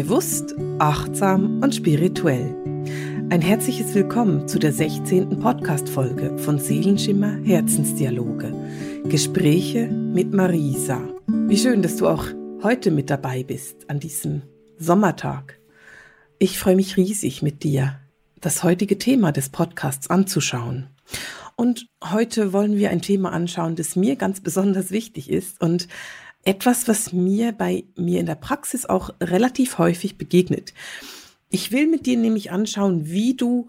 Bewusst, achtsam und spirituell. Ein herzliches Willkommen zu der 16. Podcast-Folge von Seelenschimmer Herzensdialoge. Gespräche mit Marisa. Wie schön, dass du auch heute mit dabei bist an diesem Sommertag. Ich freue mich riesig mit dir, das heutige Thema des Podcasts anzuschauen. Und heute wollen wir ein Thema anschauen, das mir ganz besonders wichtig ist und etwas, was mir bei mir in der Praxis auch relativ häufig begegnet. Ich will mit dir nämlich anschauen, wie du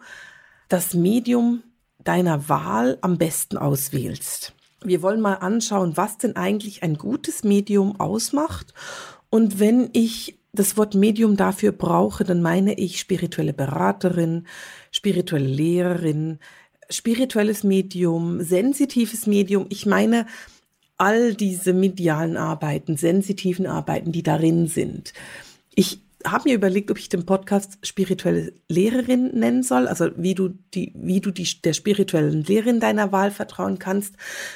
das Medium deiner Wahl am besten auswählst. Wir wollen mal anschauen, was denn eigentlich ein gutes Medium ausmacht. Und wenn ich das Wort Medium dafür brauche, dann meine ich spirituelle Beraterin, spirituelle Lehrerin, spirituelles Medium, sensitives Medium. Ich meine, all diese medialen Arbeiten, sensitiven Arbeiten, die darin sind. Ich habe mir überlegt, ob ich den Podcast spirituelle Lehrerin nennen soll, also wie du die, wie du die, der spirituellen Lehrerin deiner Wahl vertrauen kannst,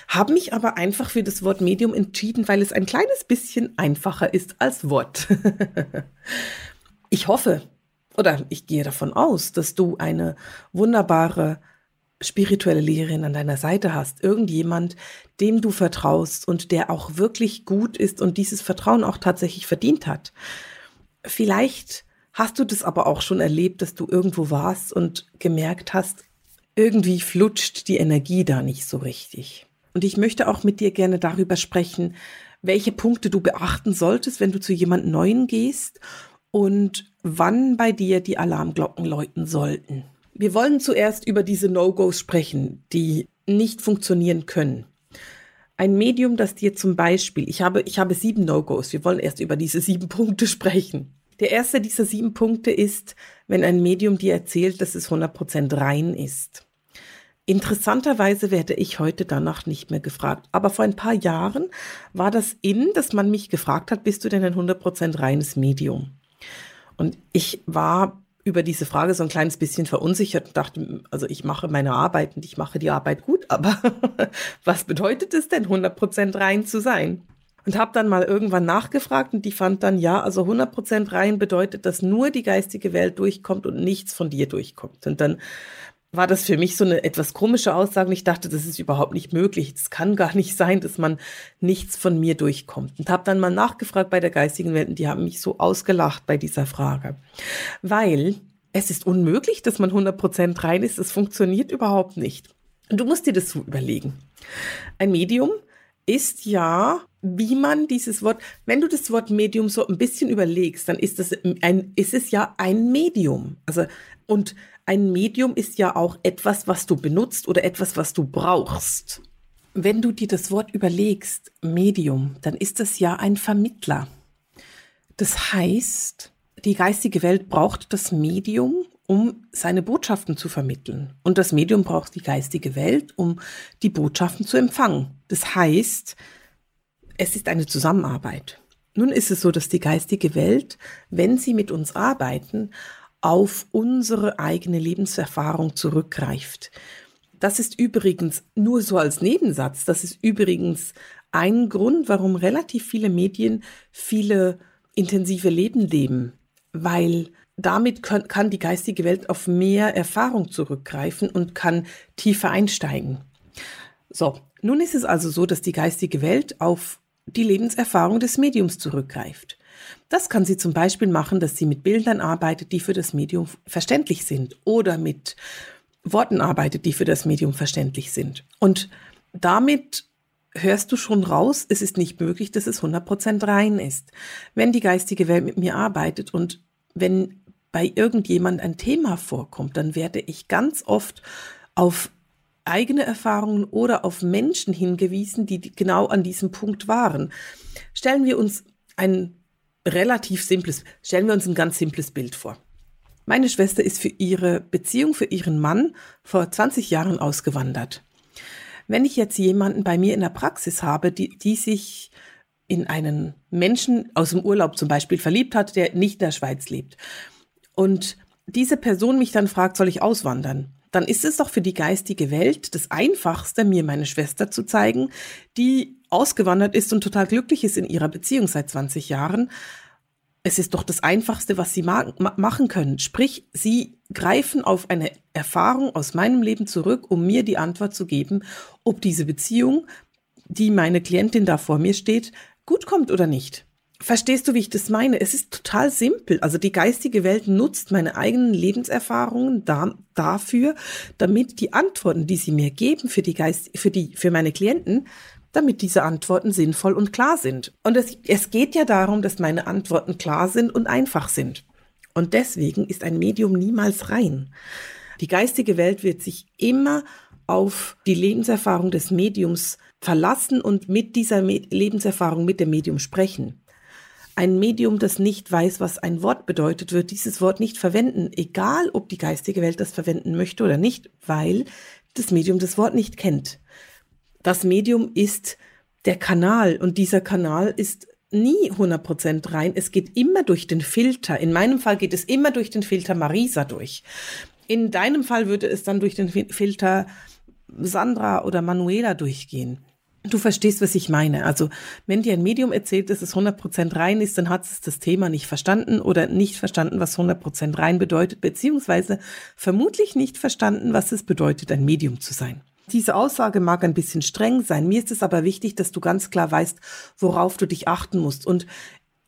habe mich aber einfach für das Wort Medium entschieden, weil es ein kleines bisschen einfacher ist als Wort. ich hoffe oder ich gehe davon aus, dass du eine wunderbare spirituelle Lehrerin an deiner Seite hast, irgendjemand, dem du vertraust und der auch wirklich gut ist und dieses Vertrauen auch tatsächlich verdient hat. Vielleicht hast du das aber auch schon erlebt, dass du irgendwo warst und gemerkt hast, irgendwie flutscht die Energie da nicht so richtig. Und ich möchte auch mit dir gerne darüber sprechen, welche Punkte du beachten solltest, wenn du zu jemand Neuen gehst und wann bei dir die Alarmglocken läuten sollten. Wir wollen zuerst über diese No-Gos sprechen, die nicht funktionieren können. Ein Medium, das dir zum Beispiel, ich habe, ich habe sieben No-Gos. Wir wollen erst über diese sieben Punkte sprechen. Der erste dieser sieben Punkte ist, wenn ein Medium dir erzählt, dass es 100% rein ist. Interessanterweise werde ich heute danach nicht mehr gefragt. Aber vor ein paar Jahren war das in, dass man mich gefragt hat, bist du denn ein 100% reines Medium? Und ich war über diese Frage so ein kleines bisschen verunsichert und dachte, also ich mache meine Arbeit und ich mache die Arbeit gut, aber was bedeutet es denn, 100% rein zu sein? Und habe dann mal irgendwann nachgefragt und die fand dann, ja, also 100% rein bedeutet, dass nur die geistige Welt durchkommt und nichts von dir durchkommt. Und dann war das für mich so eine etwas komische Aussage. Und ich dachte, das ist überhaupt nicht möglich. Es kann gar nicht sein, dass man nichts von mir durchkommt. Und habe dann mal nachgefragt bei der geistigen Welt und die haben mich so ausgelacht bei dieser Frage. Weil es ist unmöglich, dass man 100% rein ist. Es funktioniert überhaupt nicht. Und du musst dir das so überlegen. Ein Medium ist ja, wie man dieses Wort, wenn du das Wort Medium so ein bisschen überlegst, dann ist das ein, ist es ja ein Medium. Also, und ein Medium ist ja auch etwas, was du benutzt oder etwas, was du brauchst. Wenn du dir das Wort überlegst, Medium, dann ist das ja ein Vermittler. Das heißt, die geistige Welt braucht das Medium, um seine Botschaften zu vermitteln. Und das Medium braucht die geistige Welt, um die Botschaften zu empfangen. Das heißt, es ist eine Zusammenarbeit. Nun ist es so, dass die geistige Welt, wenn sie mit uns arbeiten, auf unsere eigene Lebenserfahrung zurückgreift. Das ist übrigens nur so als Nebensatz, das ist übrigens ein Grund, warum relativ viele Medien viele intensive Leben leben, weil damit können, kann die geistige Welt auf mehr Erfahrung zurückgreifen und kann tiefer einsteigen. So, nun ist es also so, dass die geistige Welt auf die Lebenserfahrung des Mediums zurückgreift. Das kann sie zum Beispiel machen, dass sie mit Bildern arbeitet, die für das Medium verständlich sind oder mit Worten arbeitet, die für das Medium verständlich sind. Und damit hörst du schon raus, es ist nicht möglich, dass es 100% rein ist. Wenn die geistige Welt mit mir arbeitet und wenn bei irgendjemand ein Thema vorkommt, dann werde ich ganz oft auf eigene Erfahrungen oder auf Menschen hingewiesen, die genau an diesem Punkt waren. Stellen wir uns ein relativ simples, stellen wir uns ein ganz simples Bild vor. Meine Schwester ist für ihre Beziehung, für ihren Mann vor 20 Jahren ausgewandert. Wenn ich jetzt jemanden bei mir in der Praxis habe, die, die sich in einen Menschen aus dem Urlaub zum Beispiel verliebt hat, der nicht in der Schweiz lebt, und diese Person mich dann fragt, soll ich auswandern? Dann ist es doch für die geistige Welt das Einfachste, mir meine Schwester zu zeigen, die ausgewandert ist und total glücklich ist in ihrer Beziehung seit 20 Jahren, es ist doch das Einfachste, was sie ma machen können. Sprich, sie greifen auf eine Erfahrung aus meinem Leben zurück, um mir die Antwort zu geben, ob diese Beziehung, die meine Klientin da vor mir steht, gut kommt oder nicht. Verstehst du, wie ich das meine? Es ist total simpel. Also die geistige Welt nutzt meine eigenen Lebenserfahrungen da, dafür, damit die Antworten, die sie mir geben für die Geist, für die, für meine Klienten, damit diese Antworten sinnvoll und klar sind. Und es, es geht ja darum, dass meine Antworten klar sind und einfach sind. Und deswegen ist ein Medium niemals rein. Die geistige Welt wird sich immer auf die Lebenserfahrung des Mediums verlassen und mit dieser Me Lebenserfahrung mit dem Medium sprechen. Ein Medium, das nicht weiß, was ein Wort bedeutet, wird dieses Wort nicht verwenden, egal ob die geistige Welt das verwenden möchte oder nicht, weil das Medium das Wort nicht kennt. Das Medium ist der Kanal und dieser Kanal ist nie 100% rein. Es geht immer durch den Filter. In meinem Fall geht es immer durch den Filter Marisa durch. In deinem Fall würde es dann durch den Filter Sandra oder Manuela durchgehen. Du verstehst, was ich meine. Also, wenn dir ein Medium erzählt, dass es 100% rein ist, dann hat es das Thema nicht verstanden oder nicht verstanden, was 100% rein bedeutet, beziehungsweise vermutlich nicht verstanden, was es bedeutet, ein Medium zu sein. Diese Aussage mag ein bisschen streng sein. Mir ist es aber wichtig, dass du ganz klar weißt, worauf du dich achten musst. Und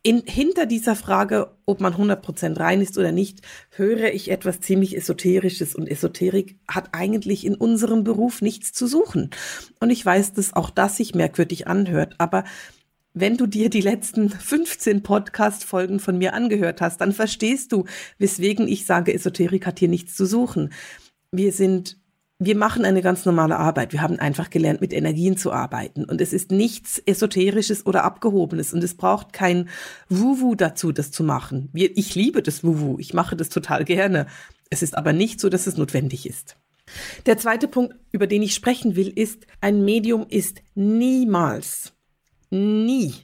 in, hinter dieser Frage, ob man 100% rein ist oder nicht, höre ich etwas ziemlich Esoterisches. Und Esoterik hat eigentlich in unserem Beruf nichts zu suchen. Und ich weiß, dass auch das sich merkwürdig anhört. Aber wenn du dir die letzten 15 Podcast-Folgen von mir angehört hast, dann verstehst du, weswegen ich sage, Esoterik hat hier nichts zu suchen. Wir sind wir machen eine ganz normale Arbeit. Wir haben einfach gelernt, mit Energien zu arbeiten. Und es ist nichts Esoterisches oder Abgehobenes. Und es braucht kein Wuwu dazu, das zu machen. ich liebe das Wuwu. Ich mache das total gerne. Es ist aber nicht so, dass es notwendig ist. Der zweite Punkt, über den ich sprechen will, ist, ein Medium ist niemals, nie,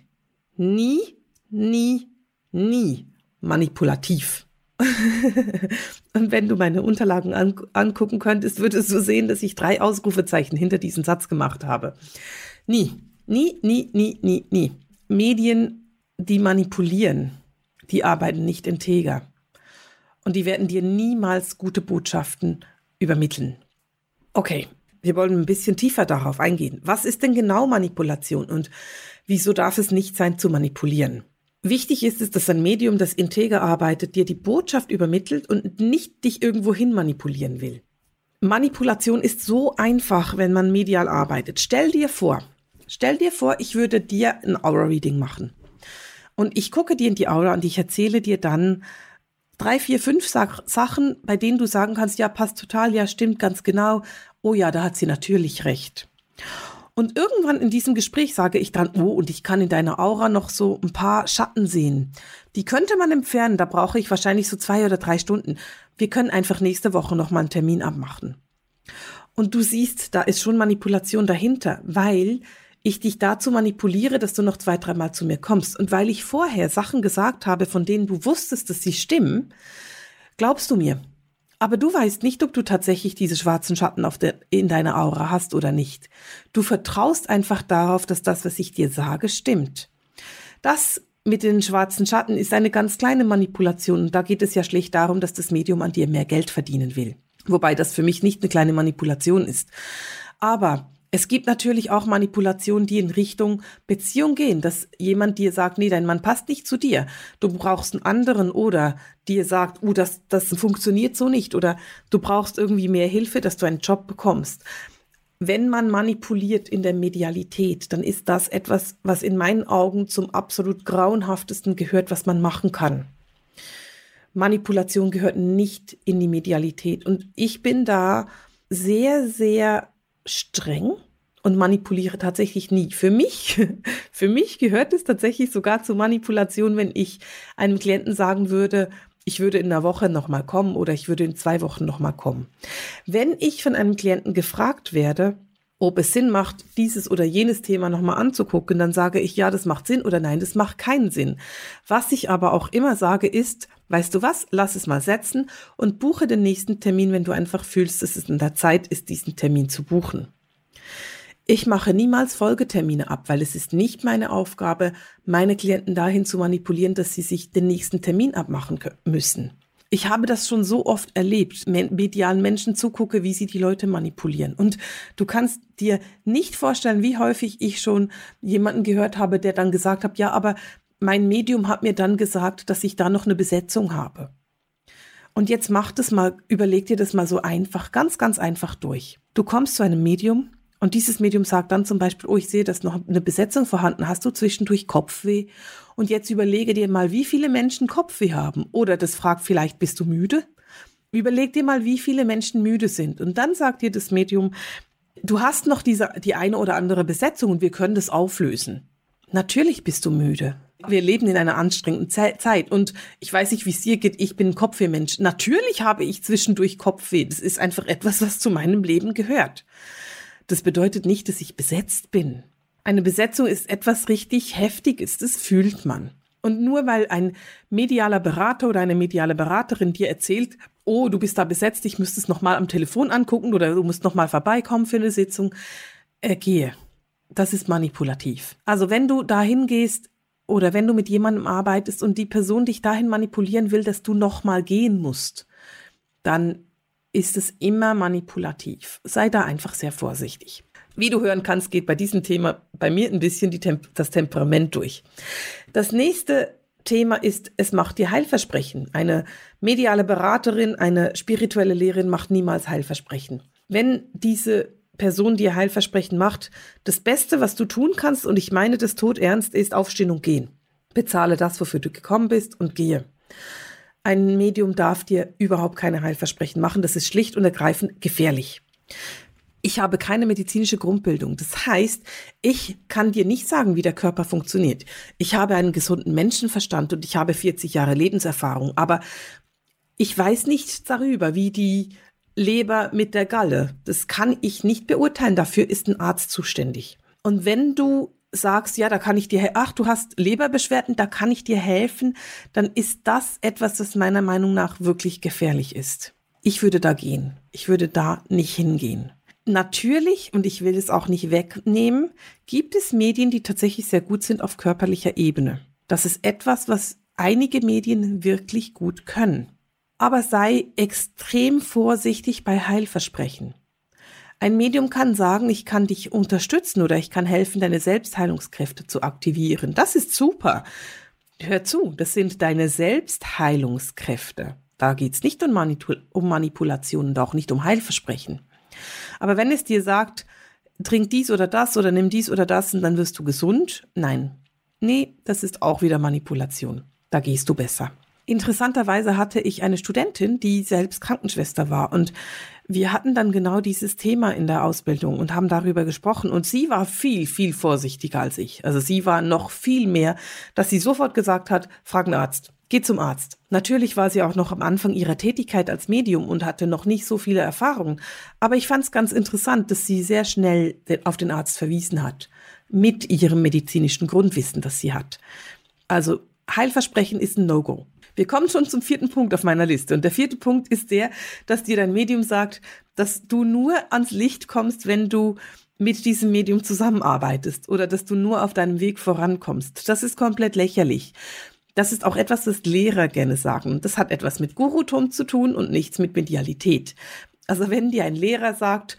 nie, nie, nie manipulativ. und wenn du meine Unterlagen an, angucken könntest, würdest du sehen, dass ich drei Ausrufezeichen hinter diesen Satz gemacht habe. Nie, nie, nie, nie, nie, nie. Medien, die manipulieren, die arbeiten nicht integer. Und die werden dir niemals gute Botschaften übermitteln. Okay, wir wollen ein bisschen tiefer darauf eingehen. Was ist denn genau Manipulation und wieso darf es nicht sein zu manipulieren? Wichtig ist es, dass ein Medium, das integer arbeitet, dir die Botschaft übermittelt und nicht dich irgendwohin manipulieren will. Manipulation ist so einfach, wenn man medial arbeitet. Stell dir vor, stell dir vor, ich würde dir ein Aura-Reading machen. Und ich gucke dir in die Aura und ich erzähle dir dann drei, vier, fünf Sachen, bei denen du sagen kannst, ja, passt total, ja, stimmt ganz genau. Oh ja, da hat sie natürlich recht. Und irgendwann in diesem Gespräch sage ich dann, oh, und ich kann in deiner Aura noch so ein paar Schatten sehen. Die könnte man entfernen, da brauche ich wahrscheinlich so zwei oder drei Stunden. Wir können einfach nächste Woche noch mal einen Termin abmachen. Und du siehst, da ist schon Manipulation dahinter, weil ich dich dazu manipuliere, dass du noch zwei, dreimal zu mir kommst. Und weil ich vorher Sachen gesagt habe, von denen du wusstest, dass sie stimmen, glaubst du mir. Aber du weißt nicht, ob du tatsächlich diese schwarzen Schatten der, in deiner Aura hast oder nicht. Du vertraust einfach darauf, dass das, was ich dir sage, stimmt. Das mit den schwarzen Schatten ist eine ganz kleine Manipulation da geht es ja schlicht darum, dass das Medium an dir mehr Geld verdienen will. Wobei das für mich nicht eine kleine Manipulation ist. Aber es gibt natürlich auch Manipulationen, die in Richtung Beziehung gehen, dass jemand dir sagt, nee, dein Mann passt nicht zu dir, du brauchst einen anderen oder dir sagt, uh, das, das funktioniert so nicht oder du brauchst irgendwie mehr Hilfe, dass du einen Job bekommst. Wenn man manipuliert in der Medialität, dann ist das etwas, was in meinen Augen zum absolut grauenhaftesten gehört, was man machen kann. Manipulation gehört nicht in die Medialität und ich bin da sehr, sehr streng und manipuliere tatsächlich nie. Für mich, für mich gehört es tatsächlich sogar zu Manipulation, wenn ich einem Klienten sagen würde, ich würde in einer Woche nochmal kommen oder ich würde in zwei Wochen nochmal kommen. Wenn ich von einem Klienten gefragt werde, ob es Sinn macht, dieses oder jenes Thema nochmal anzugucken, dann sage ich, ja, das macht Sinn oder nein, das macht keinen Sinn. Was ich aber auch immer sage, ist, weißt du was, lass es mal setzen und buche den nächsten Termin, wenn du einfach fühlst, dass es in der Zeit ist, diesen Termin zu buchen. Ich mache niemals Folgetermine ab, weil es ist nicht meine Aufgabe, meine Klienten dahin zu manipulieren, dass sie sich den nächsten Termin abmachen müssen. Ich habe das schon so oft erlebt, medialen Menschen zugucke, wie sie die Leute manipulieren. Und du kannst dir nicht vorstellen, wie häufig ich schon jemanden gehört habe, der dann gesagt hat, ja, aber mein Medium hat mir dann gesagt, dass ich da noch eine Besetzung habe. Und jetzt mach das mal, überleg dir das mal so einfach, ganz, ganz einfach durch. Du kommst zu einem Medium und dieses Medium sagt dann zum Beispiel, oh, ich sehe, dass noch eine Besetzung vorhanden. Hast du zwischendurch Kopfweh? Und jetzt überlege dir mal, wie viele Menschen Kopfweh haben. Oder das fragt vielleicht, bist du müde? Überleg dir mal, wie viele Menschen müde sind. Und dann sagt dir das Medium, du hast noch diese, die eine oder andere Besetzung und wir können das auflösen. Natürlich bist du müde. Wir leben in einer anstrengenden Zeit und ich weiß nicht, wie es dir geht. Ich bin ein Kopfwehmensch. Natürlich habe ich zwischendurch Kopfweh. Das ist einfach etwas, was zu meinem Leben gehört. Das bedeutet nicht, dass ich besetzt bin. Eine Besetzung ist etwas richtig Heftiges, das fühlt man. Und nur weil ein medialer Berater oder eine mediale Beraterin dir erzählt, oh, du bist da besetzt, ich müsste es nochmal am Telefon angucken oder du musst nochmal vorbeikommen für eine Sitzung, äh, gehe. Das ist manipulativ. Also wenn du dahin gehst oder wenn du mit jemandem arbeitest und die Person dich dahin manipulieren will, dass du nochmal gehen musst, dann ist es immer manipulativ. Sei da einfach sehr vorsichtig. Wie du hören kannst, geht bei diesem Thema bei mir ein bisschen Temp das Temperament durch. Das nächste Thema ist, es macht dir Heilversprechen. Eine mediale Beraterin, eine spirituelle Lehrerin macht niemals Heilversprechen. Wenn diese Person dir Heilversprechen macht, das Beste, was du tun kannst, und ich meine das tot ernst, ist aufstehen und gehen. Bezahle das, wofür du gekommen bist und gehe. Ein Medium darf dir überhaupt keine Heilversprechen machen. Das ist schlicht und ergreifend gefährlich. Ich habe keine medizinische Grundbildung. Das heißt, ich kann dir nicht sagen, wie der Körper funktioniert. Ich habe einen gesunden Menschenverstand und ich habe 40 Jahre Lebenserfahrung, aber ich weiß nichts darüber, wie die Leber mit der Galle. Das kann ich nicht beurteilen. Dafür ist ein Arzt zuständig. Und wenn du sagst, ja, da kann ich dir, ach, du hast Leberbeschwerden, da kann ich dir helfen, dann ist das etwas, das meiner Meinung nach wirklich gefährlich ist. Ich würde da gehen. Ich würde da nicht hingehen. Natürlich, und ich will es auch nicht wegnehmen, gibt es Medien, die tatsächlich sehr gut sind auf körperlicher Ebene. Das ist etwas, was einige Medien wirklich gut können. Aber sei extrem vorsichtig bei Heilversprechen. Ein Medium kann sagen, ich kann dich unterstützen oder ich kann helfen, deine Selbstheilungskräfte zu aktivieren. Das ist super. Hör zu, das sind deine Selbstheilungskräfte. Da geht's nicht um, Manipul um Manipulation und auch nicht um Heilversprechen. Aber wenn es dir sagt, trink dies oder das oder nimm dies oder das und dann wirst du gesund, nein. Nee, das ist auch wieder Manipulation. Da gehst du besser. Interessanterweise hatte ich eine Studentin, die selbst Krankenschwester war und wir hatten dann genau dieses Thema in der Ausbildung und haben darüber gesprochen und sie war viel, viel vorsichtiger als ich. Also sie war noch viel mehr, dass sie sofort gesagt hat, frag einen Arzt, geh zum Arzt. Natürlich war sie auch noch am Anfang ihrer Tätigkeit als Medium und hatte noch nicht so viele Erfahrungen, aber ich fand es ganz interessant, dass sie sehr schnell auf den Arzt verwiesen hat, mit ihrem medizinischen Grundwissen, das sie hat. Also Heilversprechen ist ein No-Go. Wir kommen schon zum vierten Punkt auf meiner Liste. Und der vierte Punkt ist der, dass dir dein Medium sagt, dass du nur ans Licht kommst, wenn du mit diesem Medium zusammenarbeitest oder dass du nur auf deinem Weg vorankommst. Das ist komplett lächerlich. Das ist auch etwas, das Lehrer gerne sagen. Das hat etwas mit Gurutum zu tun und nichts mit Medialität. Also wenn dir ein Lehrer sagt,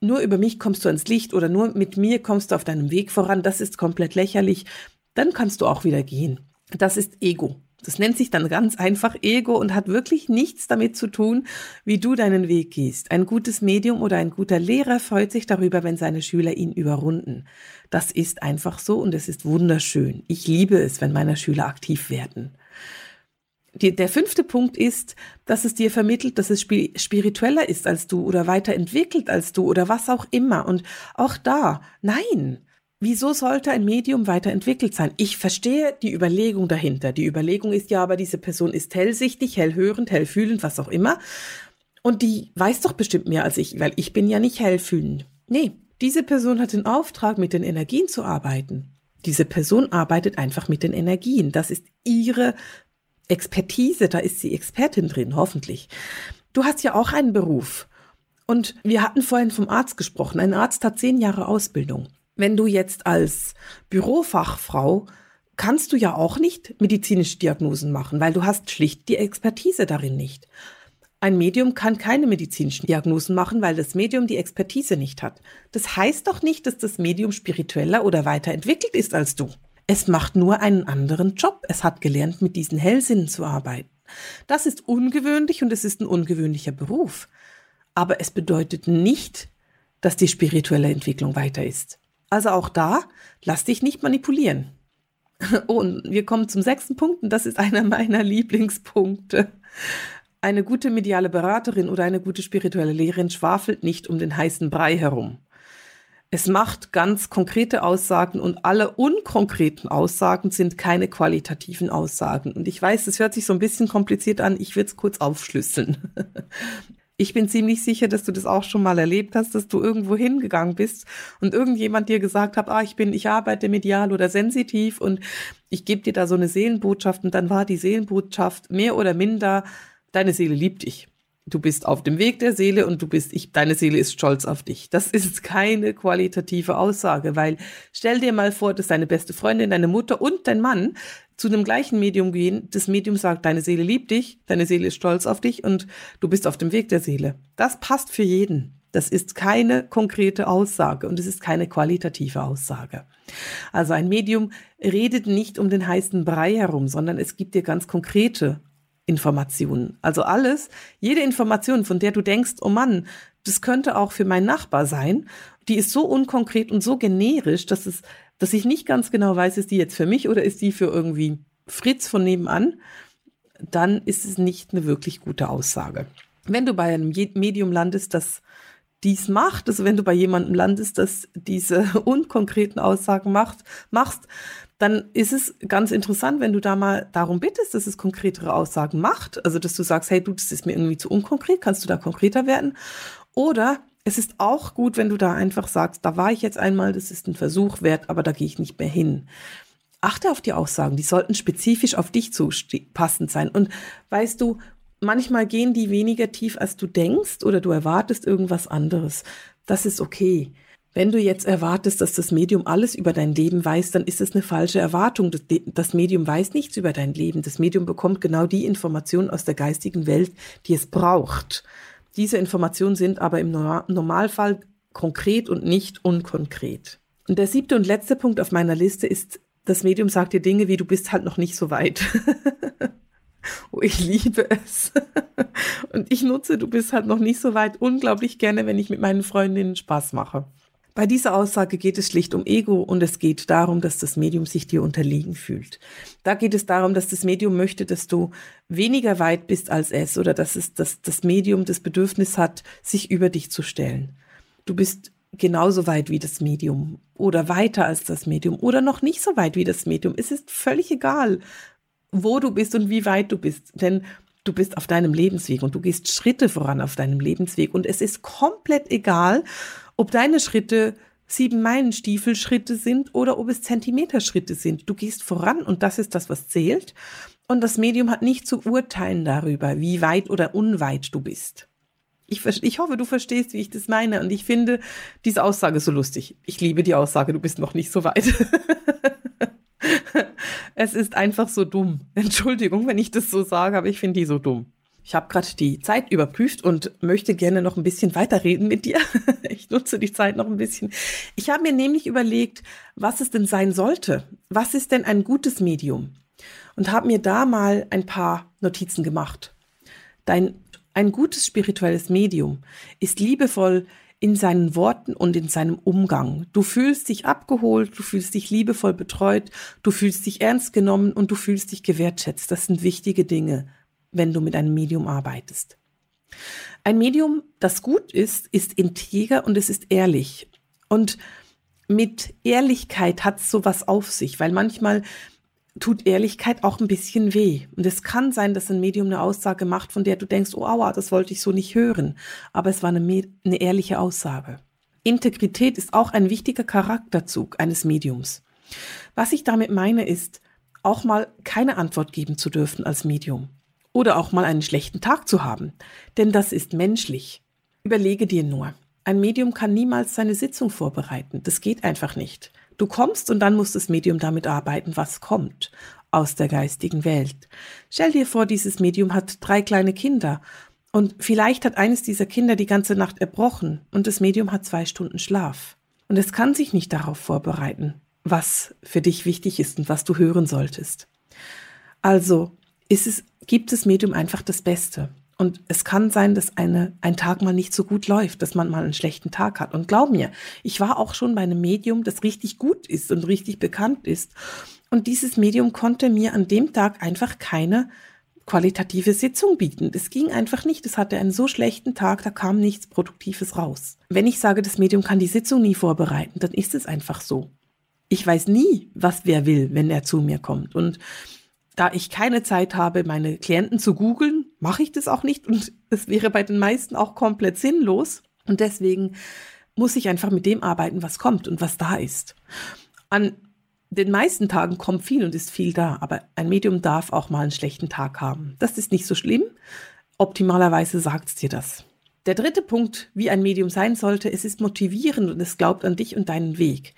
nur über mich kommst du ans Licht oder nur mit mir kommst du auf deinem Weg voran, das ist komplett lächerlich, dann kannst du auch wieder gehen. Das ist Ego. Das nennt sich dann ganz einfach Ego und hat wirklich nichts damit zu tun, wie du deinen Weg gehst. Ein gutes Medium oder ein guter Lehrer freut sich darüber, wenn seine Schüler ihn überrunden. Das ist einfach so und es ist wunderschön. Ich liebe es, wenn meine Schüler aktiv werden. Die, der fünfte Punkt ist, dass es dir vermittelt, dass es spiritueller ist als du oder weiterentwickelt als du oder was auch immer. Und auch da, nein, Wieso sollte ein Medium weiterentwickelt sein? Ich verstehe die Überlegung dahinter. Die Überlegung ist ja aber, diese Person ist hellsichtig, hellhörend, hellfühlend, was auch immer. Und die weiß doch bestimmt mehr als ich, weil ich bin ja nicht hellfühlend. Nee, diese Person hat den Auftrag, mit den Energien zu arbeiten. Diese Person arbeitet einfach mit den Energien. Das ist ihre Expertise, da ist sie Expertin drin, hoffentlich. Du hast ja auch einen Beruf. Und wir hatten vorhin vom Arzt gesprochen. Ein Arzt hat zehn Jahre Ausbildung. Wenn du jetzt als Bürofachfrau kannst du ja auch nicht medizinische Diagnosen machen, weil du hast schlicht die Expertise darin nicht. Ein Medium kann keine medizinischen Diagnosen machen, weil das Medium die Expertise nicht hat. Das heißt doch nicht, dass das Medium spiritueller oder weiterentwickelt ist als du. Es macht nur einen anderen Job. Es hat gelernt, mit diesen Hellsinnen zu arbeiten. Das ist ungewöhnlich und es ist ein ungewöhnlicher Beruf. Aber es bedeutet nicht, dass die spirituelle Entwicklung weiter ist. Also auch da, lass dich nicht manipulieren. Und wir kommen zum sechsten Punkt und das ist einer meiner Lieblingspunkte. Eine gute mediale Beraterin oder eine gute spirituelle Lehrerin schwafelt nicht um den heißen Brei herum. Es macht ganz konkrete Aussagen und alle unkonkreten Aussagen sind keine qualitativen Aussagen. Und ich weiß, es hört sich so ein bisschen kompliziert an, ich will es kurz aufschlüsseln. Ich bin ziemlich sicher, dass du das auch schon mal erlebt hast, dass du irgendwo hingegangen bist und irgendjemand dir gesagt hat, ah, ich bin, ich arbeite medial oder sensitiv und ich gebe dir da so eine Seelenbotschaft und dann war die Seelenbotschaft mehr oder minder, deine Seele liebt dich. Du bist auf dem Weg der Seele und du bist, ich, deine Seele ist stolz auf dich. Das ist keine qualitative Aussage, weil stell dir mal vor, dass deine beste Freundin, deine Mutter und dein Mann zu einem gleichen Medium gehen, das Medium sagt, deine Seele liebt dich, deine Seele ist stolz auf dich und du bist auf dem Weg der Seele. Das passt für jeden. Das ist keine konkrete Aussage und es ist keine qualitative Aussage. Also ein Medium redet nicht um den heißen Brei herum, sondern es gibt dir ganz konkrete Informationen. Also alles, jede Information, von der du denkst, oh Mann, das könnte auch für meinen Nachbar sein, die ist so unkonkret und so generisch, dass es dass ich nicht ganz genau weiß, ist die jetzt für mich oder ist die für irgendwie Fritz von nebenan, dann ist es nicht eine wirklich gute Aussage. Wenn du bei einem Medium landest, das dies macht, also wenn du bei jemandem landest, das diese unkonkreten Aussagen macht, machst, dann ist es ganz interessant, wenn du da mal darum bittest, dass es konkretere Aussagen macht. Also, dass du sagst, hey, du, das ist mir irgendwie zu unkonkret, kannst du da konkreter werden? Oder es ist auch gut, wenn du da einfach sagst, da war ich jetzt einmal, das ist ein Versuch wert, aber da gehe ich nicht mehr hin. Achte auf die Aussagen, die sollten spezifisch auf dich passend sein. Und weißt du, manchmal gehen die weniger tief, als du denkst oder du erwartest irgendwas anderes. Das ist okay. Wenn du jetzt erwartest, dass das Medium alles über dein Leben weiß, dann ist es eine falsche Erwartung. Das, Medium weiß nichts über dein Leben. Das Medium bekommt genau die Informationen aus der geistigen Welt, die es braucht. Diese Informationen sind aber im Normalfall konkret und nicht unkonkret. Und der siebte und letzte Punkt auf meiner Liste ist, das Medium sagt dir Dinge wie, du bist halt noch nicht so weit. oh, ich liebe es. und ich nutze, du bist halt noch nicht so weit, unglaublich gerne, wenn ich mit meinen Freundinnen Spaß mache. Bei dieser Aussage geht es schlicht um Ego und es geht darum, dass das Medium sich dir unterlegen fühlt. Da geht es darum, dass das Medium möchte, dass du weniger weit bist als es oder dass es dass das Medium das Bedürfnis hat, sich über dich zu stellen. Du bist genauso weit wie das Medium oder weiter als das Medium oder noch nicht so weit wie das Medium. Es ist völlig egal, wo du bist und wie weit du bist, denn du bist auf deinem Lebensweg und du gehst Schritte voran auf deinem Lebensweg und es ist komplett egal, ob deine Schritte sieben Meilenstiefelschritte sind oder ob es Zentimeterschritte sind. Du gehst voran und das ist das, was zählt. Und das Medium hat nicht zu urteilen darüber, wie weit oder unweit du bist. Ich, ich hoffe, du verstehst, wie ich das meine. Und ich finde diese Aussage so lustig. Ich liebe die Aussage, du bist noch nicht so weit. es ist einfach so dumm. Entschuldigung, wenn ich das so sage, aber ich finde die so dumm. Ich habe gerade die Zeit überprüft und möchte gerne noch ein bisschen weiterreden mit dir. Ich nutze die Zeit noch ein bisschen. Ich habe mir nämlich überlegt, was es denn sein sollte. Was ist denn ein gutes Medium? Und habe mir da mal ein paar Notizen gemacht. Dein, ein gutes spirituelles Medium ist liebevoll in seinen Worten und in seinem Umgang. Du fühlst dich abgeholt, du fühlst dich liebevoll betreut, du fühlst dich ernst genommen und du fühlst dich gewertschätzt. Das sind wichtige Dinge wenn du mit einem Medium arbeitest. Ein Medium, das gut ist, ist integer und es ist ehrlich. Und mit Ehrlichkeit hat es sowas auf sich, weil manchmal tut Ehrlichkeit auch ein bisschen weh. Und es kann sein, dass ein Medium eine Aussage macht, von der du denkst, oh aua, das wollte ich so nicht hören. Aber es war eine, eine ehrliche Aussage. Integrität ist auch ein wichtiger Charakterzug eines Mediums. Was ich damit meine, ist, auch mal keine Antwort geben zu dürfen als Medium oder auch mal einen schlechten Tag zu haben, denn das ist menschlich. Überlege dir nur, ein Medium kann niemals seine Sitzung vorbereiten. Das geht einfach nicht. Du kommst und dann muss das Medium damit arbeiten, was kommt aus der geistigen Welt. Stell dir vor, dieses Medium hat drei kleine Kinder und vielleicht hat eines dieser Kinder die ganze Nacht erbrochen und das Medium hat zwei Stunden Schlaf. Und es kann sich nicht darauf vorbereiten, was für dich wichtig ist und was du hören solltest. Also ist es, gibt das Medium einfach das Beste. Und es kann sein, dass eine, ein Tag mal nicht so gut läuft, dass man mal einen schlechten Tag hat. Und glaub mir, ich war auch schon bei einem Medium, das richtig gut ist und richtig bekannt ist. Und dieses Medium konnte mir an dem Tag einfach keine qualitative Sitzung bieten. Es ging einfach nicht. Es hatte einen so schlechten Tag, da kam nichts Produktives raus. Wenn ich sage, das Medium kann die Sitzung nie vorbereiten, dann ist es einfach so. Ich weiß nie, was wer will, wenn er zu mir kommt. Und da ich keine Zeit habe, meine Klienten zu googeln, mache ich das auch nicht und es wäre bei den meisten auch komplett sinnlos. Und deswegen muss ich einfach mit dem arbeiten, was kommt und was da ist. An den meisten Tagen kommt viel und ist viel da, aber ein Medium darf auch mal einen schlechten Tag haben. Das ist nicht so schlimm. Optimalerweise sagt es dir das. Der dritte Punkt, wie ein Medium sein sollte, es ist motivierend und es glaubt an dich und deinen Weg.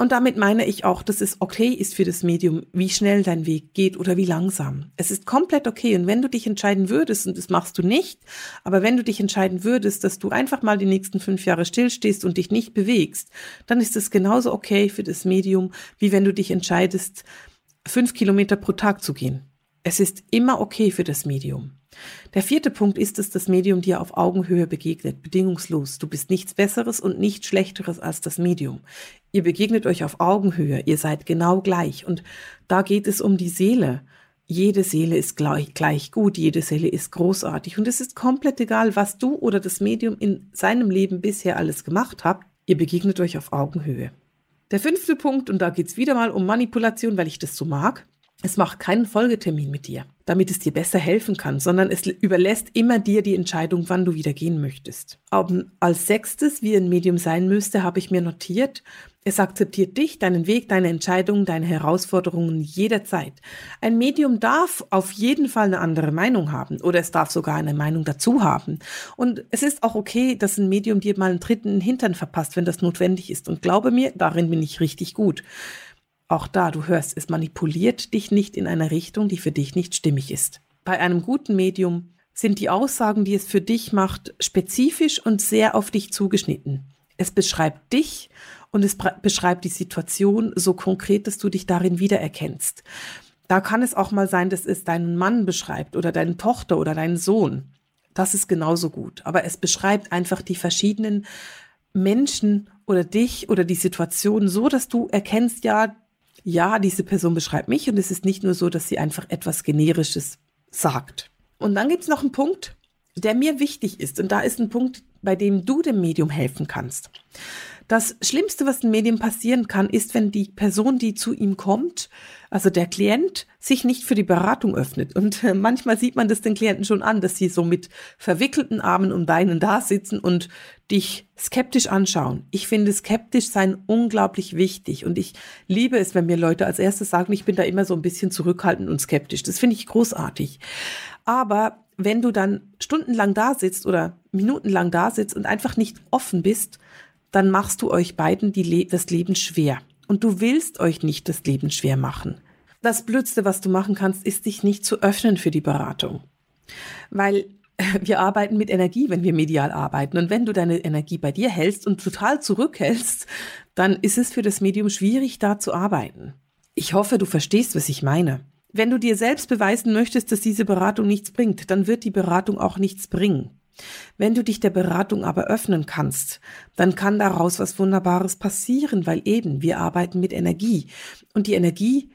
Und damit meine ich auch, dass es okay ist für das Medium, wie schnell dein Weg geht oder wie langsam. Es ist komplett okay. Und wenn du dich entscheiden würdest, und das machst du nicht, aber wenn du dich entscheiden würdest, dass du einfach mal die nächsten fünf Jahre stillstehst und dich nicht bewegst, dann ist es genauso okay für das Medium, wie wenn du dich entscheidest, fünf Kilometer pro Tag zu gehen. Es ist immer okay für das Medium. Der vierte Punkt ist, dass das Medium dir auf Augenhöhe begegnet, bedingungslos. Du bist nichts Besseres und nichts Schlechteres als das Medium. Ihr begegnet euch auf Augenhöhe, ihr seid genau gleich. Und da geht es um die Seele. Jede Seele ist gleich, gleich gut, jede Seele ist großartig. Und es ist komplett egal, was du oder das Medium in seinem Leben bisher alles gemacht habt. Ihr begegnet euch auf Augenhöhe. Der fünfte Punkt, und da geht es wieder mal um Manipulation, weil ich das so mag. Es macht keinen Folgetermin mit dir, damit es dir besser helfen kann, sondern es überlässt immer dir die Entscheidung, wann du wieder gehen möchtest. Aber als sechstes, wie ein Medium sein müsste, habe ich mir notiert, es akzeptiert dich, deinen Weg, deine Entscheidungen, deine Herausforderungen jederzeit. Ein Medium darf auf jeden Fall eine andere Meinung haben oder es darf sogar eine Meinung dazu haben. Und es ist auch okay, dass ein Medium dir mal einen dritten Hintern verpasst, wenn das notwendig ist. Und glaube mir, darin bin ich richtig gut. Auch da, du hörst, es manipuliert dich nicht in eine Richtung, die für dich nicht stimmig ist. Bei einem guten Medium sind die Aussagen, die es für dich macht, spezifisch und sehr auf dich zugeschnitten. Es beschreibt dich und es beschreibt die Situation so konkret, dass du dich darin wiedererkennst. Da kann es auch mal sein, dass es deinen Mann beschreibt oder deine Tochter oder deinen Sohn. Das ist genauso gut. Aber es beschreibt einfach die verschiedenen Menschen oder dich oder die Situation so, dass du erkennst, ja, ja, diese Person beschreibt mich und es ist nicht nur so, dass sie einfach etwas Generisches sagt. Und dann gibt es noch einen Punkt, der mir wichtig ist. Und da ist ein Punkt, bei dem du dem Medium helfen kannst. Das Schlimmste, was dem Medium passieren kann, ist, wenn die Person, die zu ihm kommt, also der Klient, sich nicht für die Beratung öffnet. Und äh, manchmal sieht man das den Klienten schon an, dass sie so mit verwickelten Armen und Beinen da sitzen und dich skeptisch anschauen. Ich finde skeptisch sein unglaublich wichtig und ich liebe es, wenn mir Leute als erstes sagen, ich bin da immer so ein bisschen zurückhaltend und skeptisch. Das finde ich großartig. Aber wenn du dann stundenlang da sitzt oder minutenlang da sitzt und einfach nicht offen bist, dann machst du euch beiden Le das Leben schwer. Und du willst euch nicht das Leben schwer machen. Das Blödste, was du machen kannst, ist dich nicht zu öffnen für die Beratung. Weil wir arbeiten mit Energie, wenn wir medial arbeiten. Und wenn du deine Energie bei dir hältst und total zurückhältst, dann ist es für das Medium schwierig, da zu arbeiten. Ich hoffe, du verstehst, was ich meine. Wenn du dir selbst beweisen möchtest, dass diese Beratung nichts bringt, dann wird die Beratung auch nichts bringen. Wenn du dich der Beratung aber öffnen kannst, dann kann daraus was Wunderbares passieren, weil eben wir arbeiten mit Energie. Und die Energie,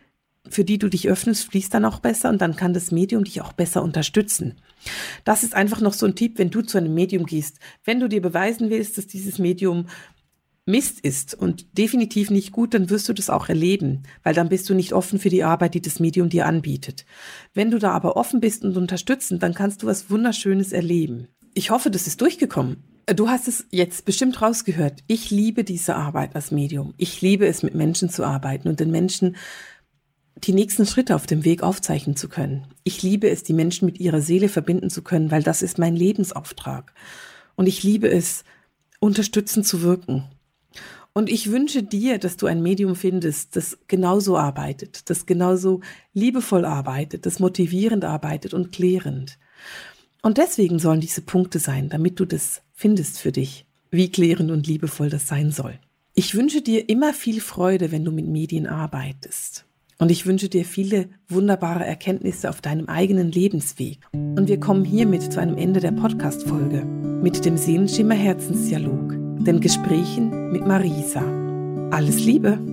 für die du dich öffnest, fließt dann auch besser und dann kann das Medium dich auch besser unterstützen. Das ist einfach noch so ein Tipp, wenn du zu einem Medium gehst. Wenn du dir beweisen willst, dass dieses Medium Mist ist und definitiv nicht gut, dann wirst du das auch erleben, weil dann bist du nicht offen für die Arbeit, die das Medium dir anbietet. Wenn du da aber offen bist und unterstützend, dann kannst du was Wunderschönes erleben ich hoffe, das ist durchgekommen. Du hast es jetzt bestimmt rausgehört. Ich liebe diese Arbeit als Medium. Ich liebe es, mit Menschen zu arbeiten und den Menschen die nächsten Schritte auf dem Weg aufzeichnen zu können. Ich liebe es, die Menschen mit ihrer Seele verbinden zu können, weil das ist mein Lebensauftrag. Und ich liebe es, unterstützend zu wirken. Und ich wünsche dir, dass du ein Medium findest, das genauso arbeitet, das genauso liebevoll arbeitet, das motivierend arbeitet und klärend. Und deswegen sollen diese Punkte sein, damit du das findest für dich, wie klärend und liebevoll das sein soll. Ich wünsche dir immer viel Freude, wenn du mit Medien arbeitest. Und ich wünsche dir viele wunderbare Erkenntnisse auf deinem eigenen Lebensweg. Und wir kommen hiermit zu einem Ende der Podcast-Folge mit dem Seelenschimmer Herzensdialog, den Gesprächen mit Marisa. Alles Liebe!